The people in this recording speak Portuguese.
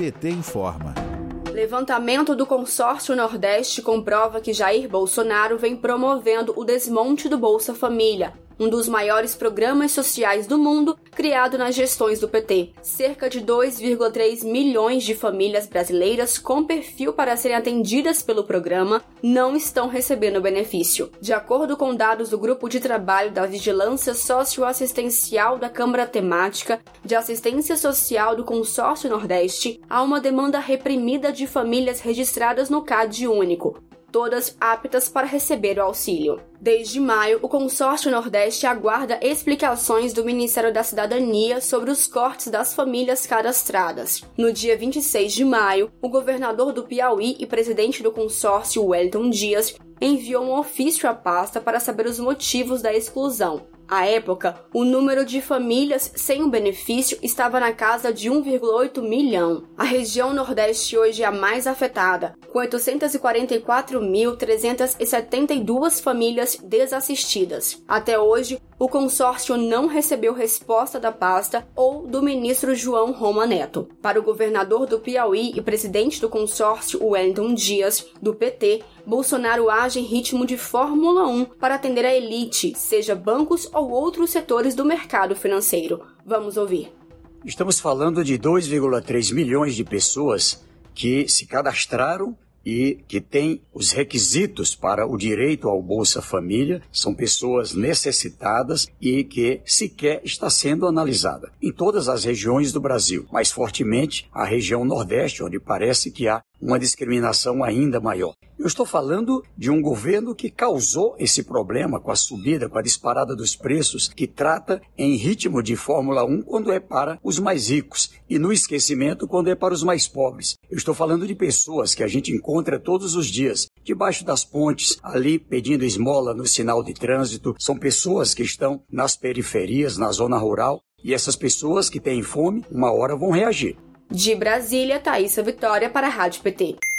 PT informa. Levantamento do consórcio Nordeste comprova que Jair Bolsonaro vem promovendo o desmonte do Bolsa Família, um dos maiores programas sociais do mundo criado nas gestões do PT. Cerca de 2,3 milhões de famílias brasileiras com perfil para serem atendidas pelo programa não estão recebendo benefício. De acordo com dados do Grupo de Trabalho da Vigilância Socioassistencial da Câmara Temática de Assistência Social do Consórcio Nordeste, há uma demanda reprimida de famílias registradas no CAD único, todas aptas para receber o auxílio. Desde maio, o Consórcio Nordeste aguarda explicações do Ministério da Cidadania sobre os cortes das famílias cadastradas. No dia 26 de maio, o governador do Piauí e presidente do consórcio, Wellington Dias, enviou um ofício à pasta para saber os motivos da exclusão. À época, o número de famílias sem o benefício estava na casa de 1,8 milhão. A região Nordeste hoje é a mais afetada, com 844.372 famílias desassistidas. Até hoje, o consórcio não recebeu resposta da pasta ou do ministro João Roma Neto. Para o governador do Piauí e presidente do consórcio, Wellington Dias, do PT, Bolsonaro age em ritmo de Fórmula 1 para atender a elite, seja bancos ou outros setores do mercado financeiro. Vamos ouvir. Estamos falando de 2,3 milhões de pessoas que se cadastraram e que têm os requisitos para o direito ao Bolsa Família, são pessoas necessitadas e que sequer está sendo analisada em todas as regiões do Brasil, mais fortemente a região Nordeste, onde parece que há uma discriminação ainda maior. Eu estou falando de um governo que causou esse problema com a subida, com a disparada dos preços, que trata em ritmo de Fórmula 1 quando é para os mais ricos e no esquecimento quando é para os mais pobres. Eu estou falando de pessoas que a gente encontra todos os dias debaixo das pontes, ali pedindo esmola no sinal de trânsito. São pessoas que estão nas periferias, na zona rural, e essas pessoas que têm fome, uma hora vão reagir. De Brasília, Thaisa Vitória para a Rádio PT.